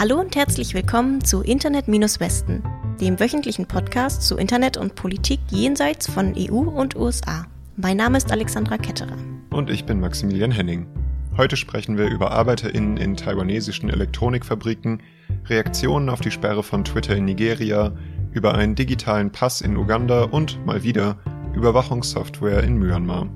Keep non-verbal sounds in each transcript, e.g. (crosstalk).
Hallo und herzlich willkommen zu Internet-Westen, dem wöchentlichen Podcast zu Internet und Politik jenseits von EU und USA. Mein Name ist Alexandra Ketterer. Und ich bin Maximilian Henning. Heute sprechen wir über ArbeiterInnen in taiwanesischen Elektronikfabriken, Reaktionen auf die Sperre von Twitter in Nigeria, über einen digitalen Pass in Uganda und mal wieder Überwachungssoftware in Myanmar.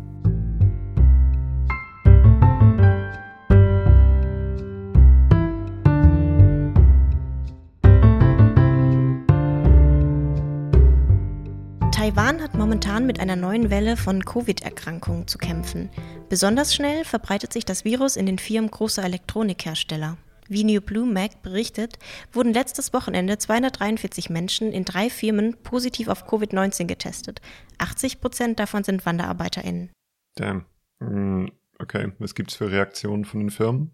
Momentan mit einer neuen Welle von Covid-Erkrankungen zu kämpfen. Besonders schnell verbreitet sich das Virus in den Firmen großer Elektronikhersteller. Wie New Blue Mac berichtet, wurden letztes Wochenende 243 Menschen in drei Firmen positiv auf Covid-19 getestet. 80 Prozent davon sind WanderarbeiterInnen. Damn. Hm, okay, was gibt's für Reaktionen von den Firmen?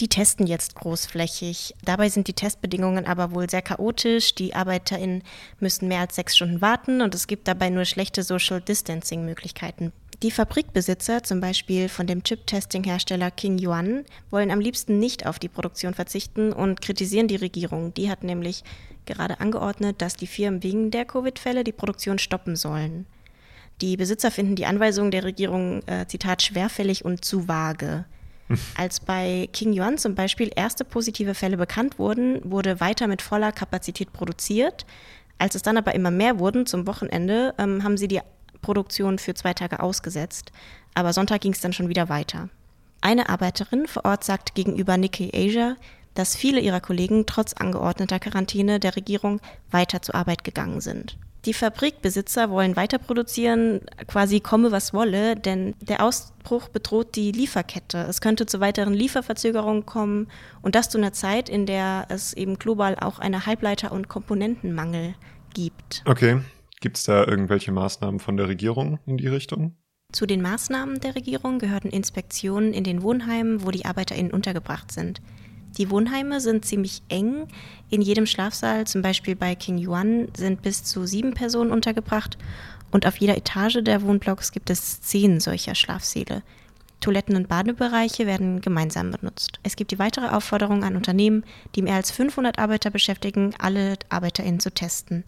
Die testen jetzt großflächig. Dabei sind die Testbedingungen aber wohl sehr chaotisch. Die ArbeiterInnen müssen mehr als sechs Stunden warten und es gibt dabei nur schlechte Social Distancing-Möglichkeiten. Die Fabrikbesitzer, zum Beispiel von dem Chip-Testing-Hersteller King Yuan, wollen am liebsten nicht auf die Produktion verzichten und kritisieren die Regierung. Die hat nämlich gerade angeordnet, dass die Firmen wegen der Covid-Fälle die Produktion stoppen sollen. Die Besitzer finden die Anweisungen der Regierung, äh, Zitat, schwerfällig und zu vage. Als bei King Yuan zum Beispiel erste positive Fälle bekannt wurden, wurde weiter mit voller Kapazität produziert. Als es dann aber immer mehr wurden zum Wochenende, ähm, haben sie die Produktion für zwei Tage ausgesetzt. Aber Sonntag ging es dann schon wieder weiter. Eine Arbeiterin vor Ort sagt gegenüber Nikkei Asia, dass viele ihrer Kollegen trotz angeordneter Quarantäne der Regierung weiter zur Arbeit gegangen sind. Die Fabrikbesitzer wollen weiter produzieren, quasi komme was wolle, denn der Ausbruch bedroht die Lieferkette. Es könnte zu weiteren Lieferverzögerungen kommen und das zu einer Zeit, in der es eben global auch eine Halbleiter- und Komponentenmangel gibt. Okay. Gibt es da irgendwelche Maßnahmen von der Regierung in die Richtung? Zu den Maßnahmen der Regierung gehörten Inspektionen in den Wohnheimen, wo die ArbeiterInnen untergebracht sind. Die Wohnheime sind ziemlich eng. In jedem Schlafsaal, zum Beispiel bei King Yuan, sind bis zu sieben Personen untergebracht und auf jeder Etage der Wohnblocks gibt es zehn solcher Schlafsäle. Toiletten- und Badebereiche werden gemeinsam benutzt. Es gibt die weitere Aufforderung an Unternehmen, die mehr als 500 Arbeiter beschäftigen, alle ArbeiterInnen zu testen.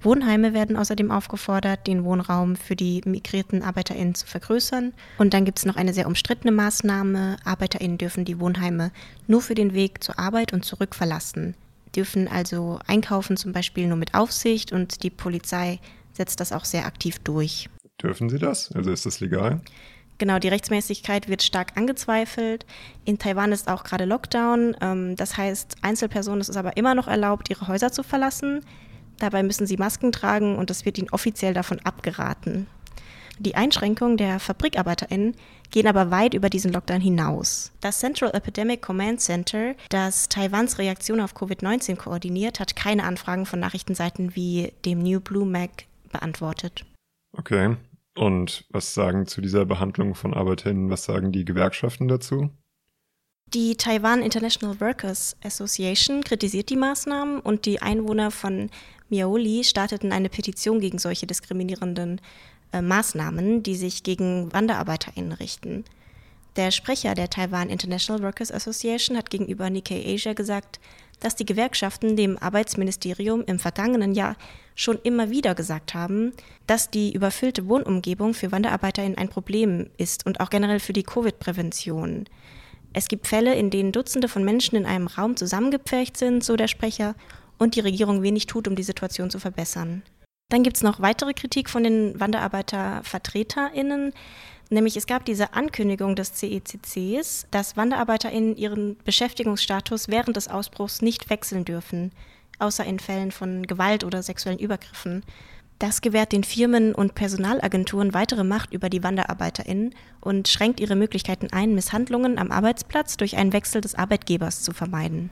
Wohnheime werden außerdem aufgefordert, den Wohnraum für die migrierten ArbeiterInnen zu vergrößern. Und dann gibt es noch eine sehr umstrittene Maßnahme. ArbeiterInnen dürfen die Wohnheime nur für den Weg zur Arbeit und zurück verlassen, dürfen also einkaufen zum Beispiel nur mit Aufsicht und die Polizei setzt das auch sehr aktiv durch. Dürfen sie das? Also ist das legal? Genau, die Rechtsmäßigkeit wird stark angezweifelt. In Taiwan ist auch gerade Lockdown. Ähm, das heißt, Einzelpersonen ist es aber immer noch erlaubt, ihre Häuser zu verlassen. Dabei müssen sie Masken tragen und es wird ihnen offiziell davon abgeraten. Die Einschränkungen der FabrikarbeiterInnen gehen aber weit über diesen Lockdown hinaus. Das Central Epidemic Command Center, das Taiwans Reaktion auf Covid-19 koordiniert, hat keine Anfragen von Nachrichtenseiten wie dem New Blue Mag beantwortet. Okay. Und was sagen zu dieser Behandlung von Arbeiterinnen, was sagen die Gewerkschaften dazu? Die Taiwan International Workers Association kritisiert die Maßnahmen und die Einwohner von Miaoli starteten eine Petition gegen solche diskriminierenden äh, Maßnahmen, die sich gegen WanderarbeiterInnen richten. Der Sprecher der Taiwan International Workers Association hat gegenüber Nikkei Asia gesagt, dass die Gewerkschaften dem Arbeitsministerium im vergangenen Jahr schon immer wieder gesagt haben, dass die überfüllte Wohnumgebung für WanderarbeiterInnen ein Problem ist und auch generell für die Covid-Prävention. Es gibt Fälle, in denen Dutzende von Menschen in einem Raum zusammengepfercht sind, so der Sprecher, und die Regierung wenig tut, um die Situation zu verbessern. Dann gibt es noch weitere Kritik von den WanderarbeitervertreterInnen. Nämlich es gab diese Ankündigung des CECCs, dass WanderarbeiterInnen ihren Beschäftigungsstatus während des Ausbruchs nicht wechseln dürfen, außer in Fällen von Gewalt oder sexuellen Übergriffen. Das gewährt den Firmen und Personalagenturen weitere Macht über die WanderarbeiterInnen und schränkt ihre Möglichkeiten ein, Misshandlungen am Arbeitsplatz durch einen Wechsel des Arbeitgebers zu vermeiden.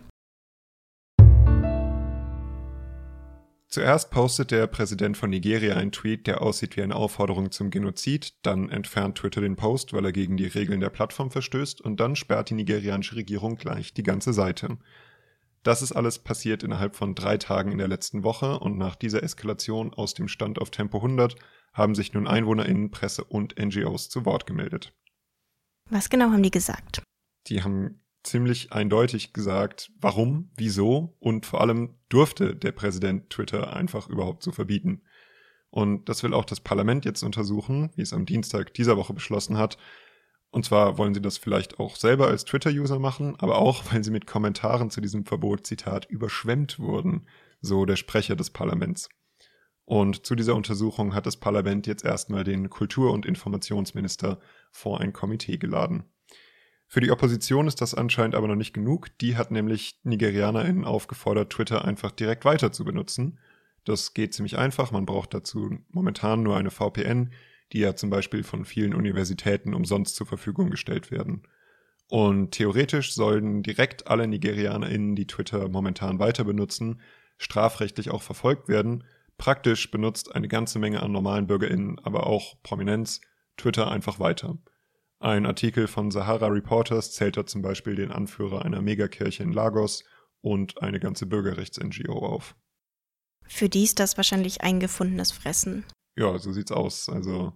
Zuerst postet der Präsident von Nigeria einen Tweet, der aussieht wie eine Aufforderung zum Genozid, dann entfernt Twitter den Post, weil er gegen die Regeln der Plattform verstößt, und dann sperrt die nigerianische Regierung gleich die ganze Seite. Das ist alles passiert innerhalb von drei Tagen in der letzten Woche und nach dieser Eskalation aus dem Stand auf Tempo 100 haben sich nun EinwohnerInnen, Presse und NGOs zu Wort gemeldet. Was genau haben die gesagt? Die haben ziemlich eindeutig gesagt, warum, wieso und vor allem durfte der Präsident Twitter einfach überhaupt so verbieten. Und das will auch das Parlament jetzt untersuchen, wie es am Dienstag dieser Woche beschlossen hat. Und zwar wollen sie das vielleicht auch selber als Twitter-User machen, aber auch, (laughs) weil sie mit Kommentaren zu diesem Verbot, Zitat, überschwemmt wurden, so der Sprecher des Parlaments. Und zu dieser Untersuchung hat das Parlament jetzt erstmal den Kultur- und Informationsminister vor ein Komitee geladen. Für die Opposition ist das anscheinend aber noch nicht genug. Die hat nämlich NigerianerInnen aufgefordert, Twitter einfach direkt weiter zu benutzen das geht ziemlich einfach. Man braucht dazu momentan nur eine VPN, die ja zum Beispiel von vielen Universitäten umsonst zur Verfügung gestellt werden. Und theoretisch sollen direkt alle NigerianerInnen, die Twitter momentan weiter benutzen, strafrechtlich auch verfolgt werden. Praktisch benutzt eine ganze Menge an normalen BürgerInnen, aber auch Prominenz, Twitter einfach weiter. Ein Artikel von Sahara Reporters zählt da zum Beispiel den Anführer einer Megakirche in Lagos und eine ganze Bürgerrechts-NGO auf. Für die ist das wahrscheinlich eingefundenes Fressen. Ja, so sieht's aus. Also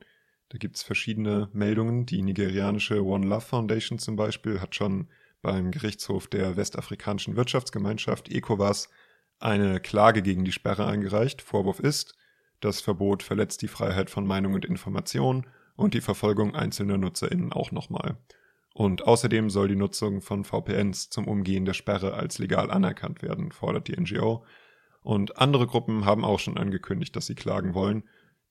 da gibt's verschiedene Meldungen. Die nigerianische One Love Foundation zum Beispiel hat schon beim Gerichtshof der westafrikanischen Wirtschaftsgemeinschaft ECOWAS eine Klage gegen die Sperre eingereicht. Vorwurf ist, das Verbot verletzt die Freiheit von Meinung und Information und die Verfolgung einzelner NutzerInnen auch nochmal. Und außerdem soll die Nutzung von VPNs zum Umgehen der Sperre als legal anerkannt werden, fordert die NGO. Und andere Gruppen haben auch schon angekündigt, dass sie klagen wollen.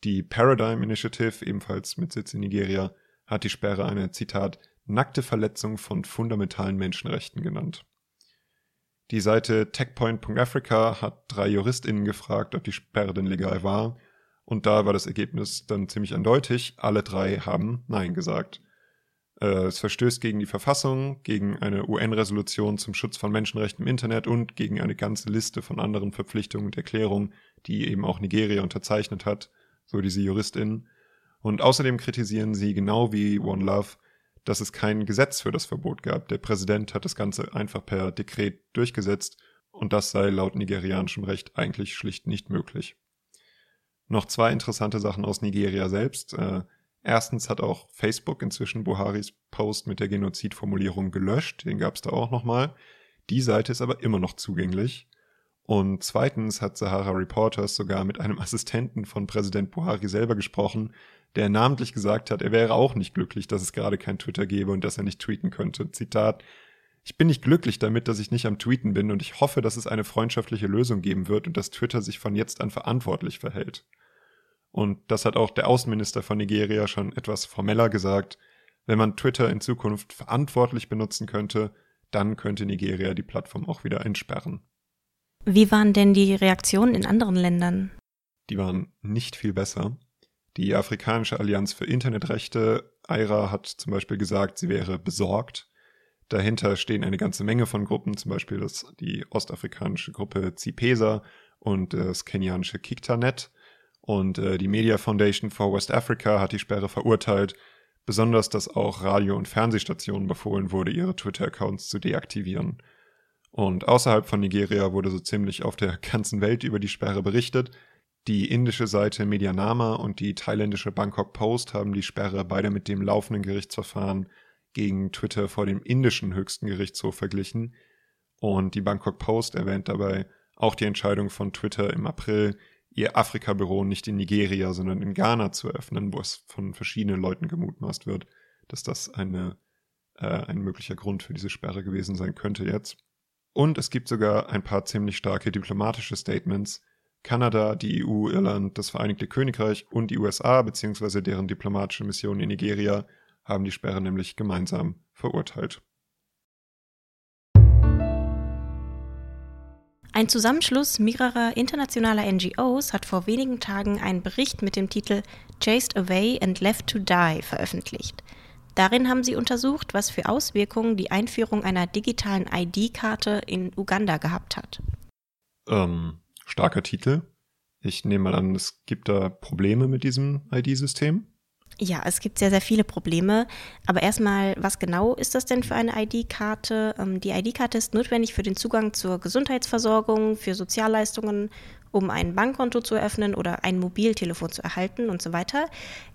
Die Paradigm Initiative, ebenfalls mit Sitz in Nigeria, hat die Sperre eine, Zitat, nackte Verletzung von fundamentalen Menschenrechten genannt. Die Seite techpoint.africa hat drei JuristInnen gefragt, ob die Sperre denn legal war. Und da war das Ergebnis dann ziemlich eindeutig. Alle drei haben Nein gesagt. Äh, es verstößt gegen die Verfassung, gegen eine UN-Resolution zum Schutz von Menschenrechten im Internet und gegen eine ganze Liste von anderen Verpflichtungen und Erklärungen, die eben auch Nigeria unterzeichnet hat, so diese JuristInnen. Und außerdem kritisieren sie genau wie One Love, dass es kein Gesetz für das Verbot gab. Der Präsident hat das Ganze einfach per Dekret durchgesetzt und das sei laut nigerianischem Recht eigentlich schlicht nicht möglich. Noch zwei interessante Sachen aus Nigeria selbst. Äh, Erstens hat auch Facebook inzwischen Buharis Post mit der Genozidformulierung gelöscht, den gab es da auch nochmal. Die Seite ist aber immer noch zugänglich. Und zweitens hat Sahara Reporters sogar mit einem (laughs) Assistenten von Präsident Buhari selber gesprochen, der namentlich gesagt hat, er wäre auch nicht glücklich, dass es gerade kein Twitter gäbe und dass er nicht tweeten könnte. Zitat, ich bin nicht glücklich damit, dass ich nicht am Tweeten bin und ich hoffe, dass es eine freundschaftliche Lösung geben wird und dass Twitter sich von jetzt an verantwortlich verhält. Und das hat auch der Außenminister von Nigeria schon etwas formeller gesagt. Wenn man Twitter in Zukunft verantwortlich benutzen könnte, dann könnte Nigeria die Plattform auch wieder entsperren. Wie waren denn die Reaktionen in anderen Ländern? Die waren nicht viel besser. Die Afrikanische Allianz für Internetrechte, AIRA, hat zum Beispiel gesagt, sie wäre besorgt. Dahinter stehen eine ganze Menge von Gruppen, zum Beispiel das, die ostafrikanische Gruppe CIPESA und das kenianische Kiktanet. Und äh, die Media Foundation for West Africa hat die Sperre verurteilt, besonders dass auch Radio- und Fernsehstationen befohlen wurde, ihre Twitter-Accounts zu deaktivieren. Und außerhalb von Nigeria wurde so ziemlich auf der (laughs) ganzen Welt über die Sperre berichtet. Die indische Seite Medianama und die thailändische Bangkok Post haben die Sperre beide mit dem laufenden Gerichtsverfahren gegen Twitter vor dem indischen höchsten Gerichtshof verglichen. Und die Bangkok Post erwähnt dabei auch die Entscheidung von Twitter im April, ihr Afrika-Büro nicht in Nigeria, sondern in Ghana zu eröffnen, wo es von verschiedenen Leuten gemutmaßt wird, dass das eine, äh, ein möglicher Grund für diese Sperre gewesen sein könnte jetzt. Und es gibt sogar ein paar ziemlich starke diplomatische Statements. Kanada, die EU, Irland, das Vereinigte Königreich und die USA bzw. deren diplomatische Mission in Nigeria haben die Sperre nämlich gemeinsam verurteilt. Ein Zusammenschluss mehrerer internationaler NGOs hat vor wenigen Tagen einen Bericht mit dem Titel Chased Away and Left to Die veröffentlicht. Darin haben sie untersucht, was für Auswirkungen die Einführung einer digitalen ID-Karte in Uganda gehabt hat. Ähm, starker Titel. Ich nehme mal an, es gibt da Probleme mit diesem ID-System. Ja, es gibt sehr, sehr viele Probleme. Aber erstmal, was genau ist das denn für eine ID-Karte? Ähm, die ID-Karte ist notwendig für den Zugang zur Gesundheitsversorgung, für Sozialleistungen um ein Bankkonto zu eröffnen oder ein Mobiltelefon zu erhalten und so weiter.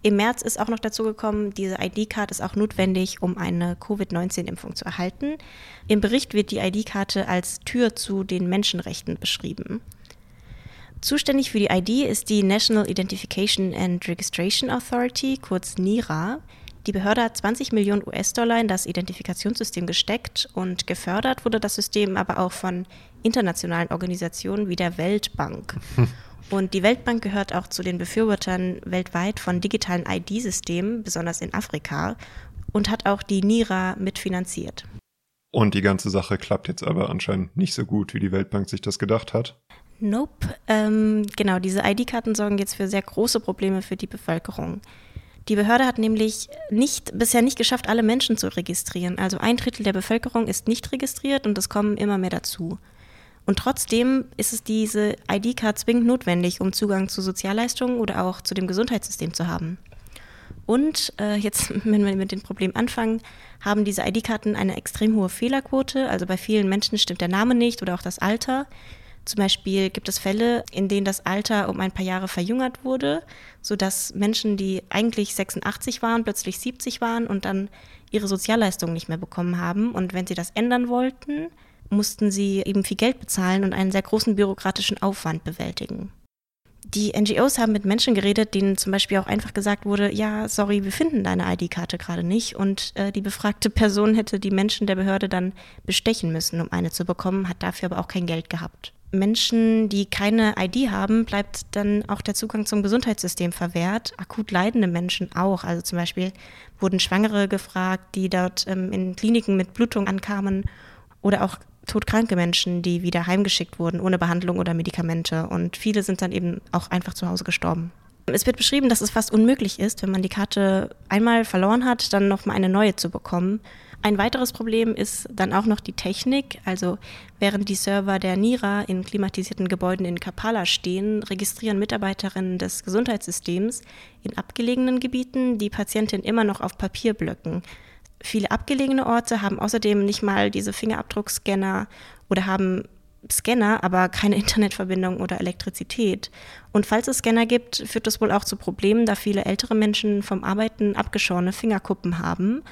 Im März ist auch noch dazu gekommen, diese ID-Card ist auch notwendig, um eine Covid-19-Impfung zu erhalten. Im Bericht wird die ID-Karte als Tür zu den Menschenrechten beschrieben. Zuständig für die ID ist die National Identification and Registration Authority, kurz NIRA. Die Behörde hat 20 Millionen US-Dollar in das Identifikationssystem gesteckt und gefördert wurde das System aber auch von internationalen Organisationen wie der Weltbank. (laughs) Und die Weltbank gehört auch zu den Befürwortern weltweit von digitalen ID-Systemen, besonders in Afrika, und hat auch die NIRA mitfinanziert. Und die ganze Sache klappt jetzt aber anscheinend nicht so gut, wie die Weltbank sich das gedacht hat. Nope. Ähm, genau, diese ID-Karten sorgen jetzt für sehr große Probleme für die Bevölkerung. Die Behörde hat nämlich nicht, bisher nicht geschafft, alle Menschen zu registrieren. Also ein Drittel der Bevölkerung ist nicht registriert und es kommen immer mehr dazu. Und trotzdem ist es diese ID-Card zwingend notwendig, um Zugang zu Sozialleistungen oder auch zu dem Gesundheitssystem zu haben. Und äh, jetzt, (laughs) wenn wir mit dem Problem anfangen, haben diese ID-Karten eine extrem hohe Fehlerquote. Also bei vielen Menschen stimmt der Name nicht oder auch das Alter. Zum Beispiel gibt es Fälle, in denen das Alter um ein paar Jahre verjüngert wurde, sodass Menschen, die eigentlich 86 waren, plötzlich 70 waren und dann ihre Sozialleistungen nicht mehr bekommen haben. Und wenn sie das ändern wollten, mussten sie eben viel Geld bezahlen und einen sehr großen bürokratischen Aufwand bewältigen. Die NGOs haben mit Menschen geredet, denen zum Beispiel auch einfach gesagt wurde, ja, sorry, wir finden deine ID-Karte gerade nicht. Und äh, die befragte Person hätte die Menschen der Behörde dann bestechen müssen, um eine zu bekommen, hat dafür aber auch kein Geld gehabt. Menschen, die keine ID haben, bleibt dann auch der Zugang zum Gesundheitssystem verwehrt. Akut leidende Menschen auch. Also zum Beispiel wurden Schwangere gefragt, die dort ähm, in Kliniken mit Blutung ankamen oder auch todkranke Menschen, die wieder heimgeschickt wurden ohne Behandlung oder Medikamente. Und viele sind dann eben auch einfach zu Hause gestorben. Es wird beschrieben, dass es fast unmöglich ist, wenn man die Karte einmal verloren hat, dann nochmal eine neue zu bekommen. Ein weiteres Problem ist dann auch noch die Technik. Also während die Server der NIRA in klimatisierten Gebäuden in Kampala stehen, registrieren Mitarbeiterinnen des Gesundheitssystems in abgelegenen Gebieten die Patientin immer noch auf Papierblöcken. Viele abgelegene Orte haben außerdem nicht mal diese Fingerabdruckscanner oder haben Scanner, aber keine Internetverbindung oder Elektrizität. Und falls es Scanner gibt, führt das wohl auch zu Problemen, da viele ältere Menschen vom Arbeiten abgeschorene Fingerkuppen haben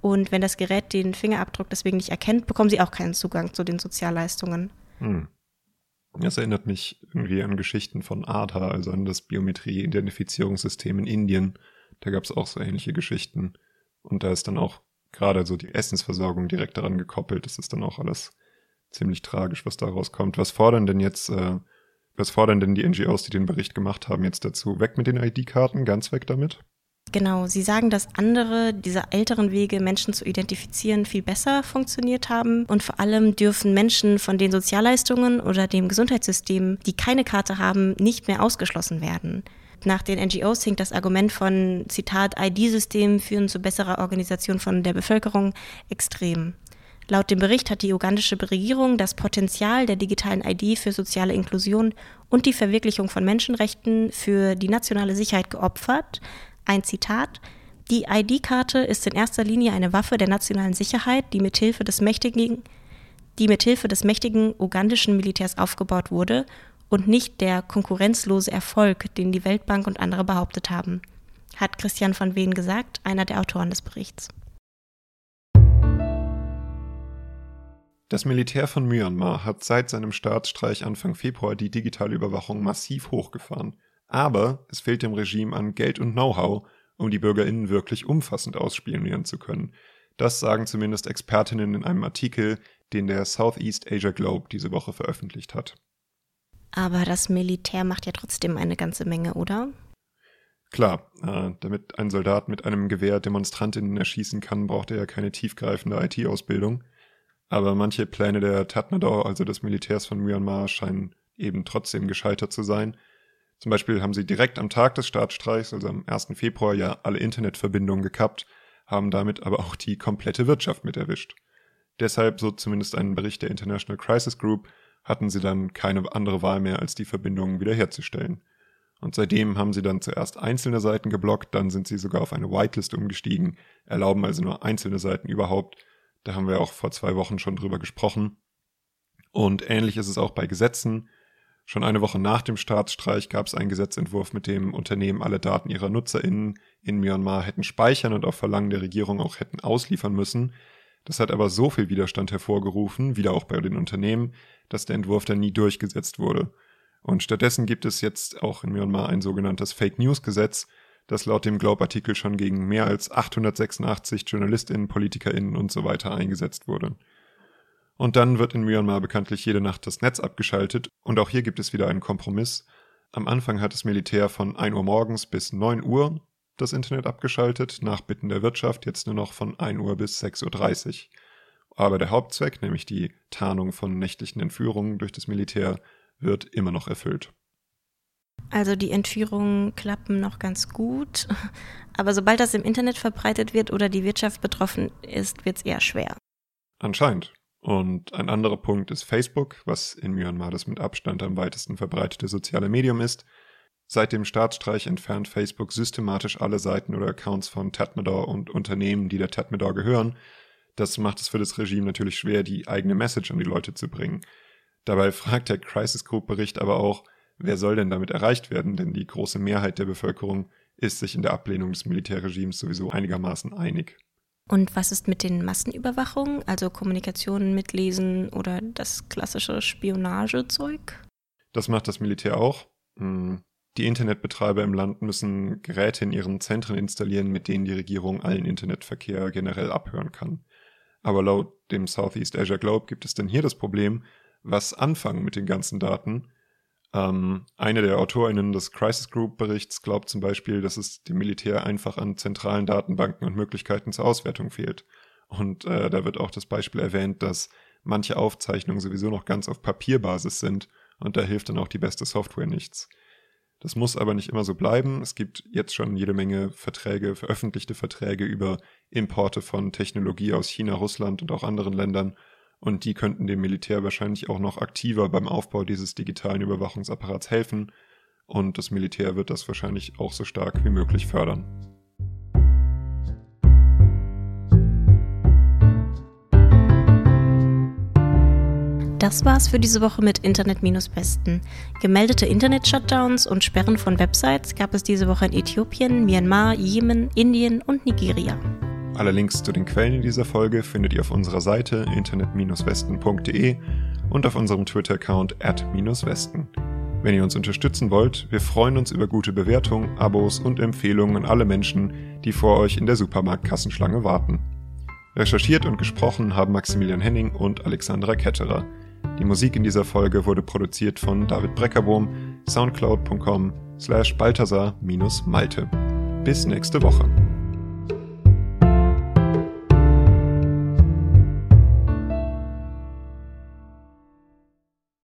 und wenn das Gerät den Fingerabdruck deswegen nicht erkennt, bekommen sie auch keinen Zugang zu den Sozialleistungen. Hm. Das erinnert mich irgendwie an Geschichten von Aadhaar, also an das Biometrie-Identifizierungssystem in Indien. Da gab es auch so ähnliche Geschichten. Und da ist dann auch gerade so die Essensversorgung direkt daran gekoppelt. Das ist dann auch alles ziemlich tragisch, was daraus kommt. Was fordern denn jetzt, äh, was fordern denn die NGOs, die den Bericht gemacht haben, jetzt dazu? Weg mit den ID-Karten, ganz weg damit? Genau, Sie sagen, dass andere dieser älteren Wege, Menschen zu identifizieren, viel besser funktioniert haben. Und vor allem dürfen Menschen von den Sozialleistungen oder dem Gesundheitssystem, die keine Karte haben, nicht mehr ausgeschlossen werden. Nach den NGOs hinkt das Argument von, Zitat, ID-Systemen führen zu besserer Organisation von der Bevölkerung extrem. Laut dem Bericht hat die ugandische Regierung das Potenzial der digitalen ID für soziale Inklusion und die Verwirklichung von Menschenrechten für die nationale Sicherheit geopfert, ein Zitat. Die ID-Karte ist in erster Linie eine Waffe der nationalen Sicherheit, die mithilfe des mächtigen, die mithilfe des mächtigen ugandischen Militärs aufgebaut wurde und nicht der konkurrenzlose Erfolg, den die Weltbank und andere behauptet haben, hat Christian von Wehen gesagt, einer der Autoren des Berichts. Das Militär von Myanmar hat seit seinem Staatsstreich Anfang Februar die digitale Überwachung massiv hochgefahren. Aber es fehlt dem Regime an Geld und Know-how, um die BürgerInnen wirklich umfassend ausspionieren zu können. Das sagen zumindest Expertinnen in einem Artikel, den der Southeast Asia Globe diese Woche veröffentlicht hat. Aber das Militär macht ja trotzdem eine ganze Menge, oder? Klar, äh, damit ein Soldat mit einem Gewehr Demonstrantinnen erschießen kann, braucht er ja keine tiefgreifende IT-Ausbildung. Aber manche Pläne der Tatmadaw, also des Militärs von Myanmar, scheinen eben trotzdem gescheitert zu sein zum Beispiel haben sie direkt am Tag des Staatsstreichs, also am 1. Februar, ja alle Internetverbindungen gekappt, haben damit aber auch die komplette Wirtschaft mit erwischt. Deshalb, so zumindest ein Bericht der International Crisis Group, hatten sie dann keine andere Wahl mehr, als die Verbindungen wiederherzustellen. Und seitdem haben sie dann zuerst einzelne Seiten geblockt, dann sind sie sogar auf eine Whitelist umgestiegen, erlauben also nur einzelne Seiten überhaupt. Da haben wir auch vor zwei Wochen schon drüber gesprochen. Und ähnlich ist es auch bei Gesetzen. Schon eine Woche nach dem Staatsstreich gab es einen Gesetzentwurf, mit dem Unternehmen alle Daten ihrer NutzerInnen in Myanmar hätten speichern und auf Verlangen der Regierung auch hätten ausliefern müssen. Das hat aber so viel Widerstand hervorgerufen, wieder auch bei den Unternehmen, dass der Entwurf dann nie durchgesetzt wurde. Und stattdessen gibt es jetzt auch in Myanmar ein sogenanntes Fake News Gesetz, das laut dem Globe-Artikel schon gegen mehr als 886 JournalistInnen, PolitikerInnen und so weiter eingesetzt wurde. Und dann wird in Myanmar bekanntlich jede Nacht das Netz abgeschaltet und auch hier gibt es wieder einen Kompromiss. Am Anfang hat das Militär von 1 Uhr morgens bis 9 Uhr das Internet abgeschaltet, nach Bitten der Wirtschaft jetzt nur noch von 1 Uhr bis 6.30 Uhr. Aber der Hauptzweck, nämlich die Tarnung von nächtlichen Entführungen durch das Militär, wird immer noch erfüllt. Also die Entführungen klappen noch ganz gut, aber sobald das im Internet verbreitet wird oder die Wirtschaft betroffen ist, wird es eher schwer. Anscheinend. Und ein anderer Punkt ist Facebook, was in Myanmar das mit Abstand am weitesten verbreitete soziale Medium ist. Seit dem Staatsstreich entfernt Facebook systematisch alle Seiten oder Accounts von Tatmadaw und Unternehmen, die der Tatmadaw gehören. Das macht es für das Regime natürlich schwer, die eigene Message an die Leute zu bringen. Dabei fragt der Crisis Group Bericht aber auch, wer soll denn damit erreicht werden? Denn die große Mehrheit der Bevölkerung ist sich in der Ablehnung des Militärregimes sowieso einigermaßen einig. Und was ist mit den Massenüberwachungen, also Kommunikation, Mitlesen oder das klassische Spionagezeug? Das macht das Militär auch. Hm. Die Internetbetreiber im Land müssen Geräte in ihren Zentren installieren, mit denen die Regierung allen Internetverkehr generell abhören kann. Aber laut dem Southeast Asia Globe gibt es denn hier das Problem, was anfangen mit den ganzen Daten, ähm, eine der AutorInnen des Crisis Group Berichts glaubt zum Beispiel, dass es dem Militär einfach an zentralen Datenbanken und Möglichkeiten zur Auswertung fehlt. Und äh, da wird auch das Beispiel erwähnt, dass manche Aufzeichnungen sowieso noch ganz auf Papierbasis sind und da hilft dann auch die beste Software nichts. Das muss aber nicht immer so bleiben. Es gibt jetzt schon jede Menge Verträge, veröffentlichte Verträge über Importe von Technologie aus China, Russland und auch anderen Ländern und die könnten dem Militär wahrscheinlich auch noch aktiver beim Aufbau dieses digitalen Überwachungsapparats helfen und das Militär wird das wahrscheinlich auch so stark wie möglich fördern. Das war's für diese Woche mit Internet-Besten. Gemeldete Internet-Shutdowns und Sperren von Websites gab es diese Woche in Äthiopien, Myanmar, Jemen, Indien und Nigeria. Alle Links zu den Quellen in dieser Folge findet ihr auf unserer Seite internet-westen.de und auf unserem Twitter-Account at-westen. Wenn ihr uns unterstützen wollt, wir freuen uns über gute Bewertungen, Abos und Empfehlungen an alle Menschen, die vor euch in der Supermarktkassenschlange warten. Recherchiert und gesprochen haben Maximilian Henning und Alexandra Ketterer. Die Musik in dieser Folge wurde produziert von David Breckerbohm, soundcloud.com slash balthasar-malte. Bis nächste Woche.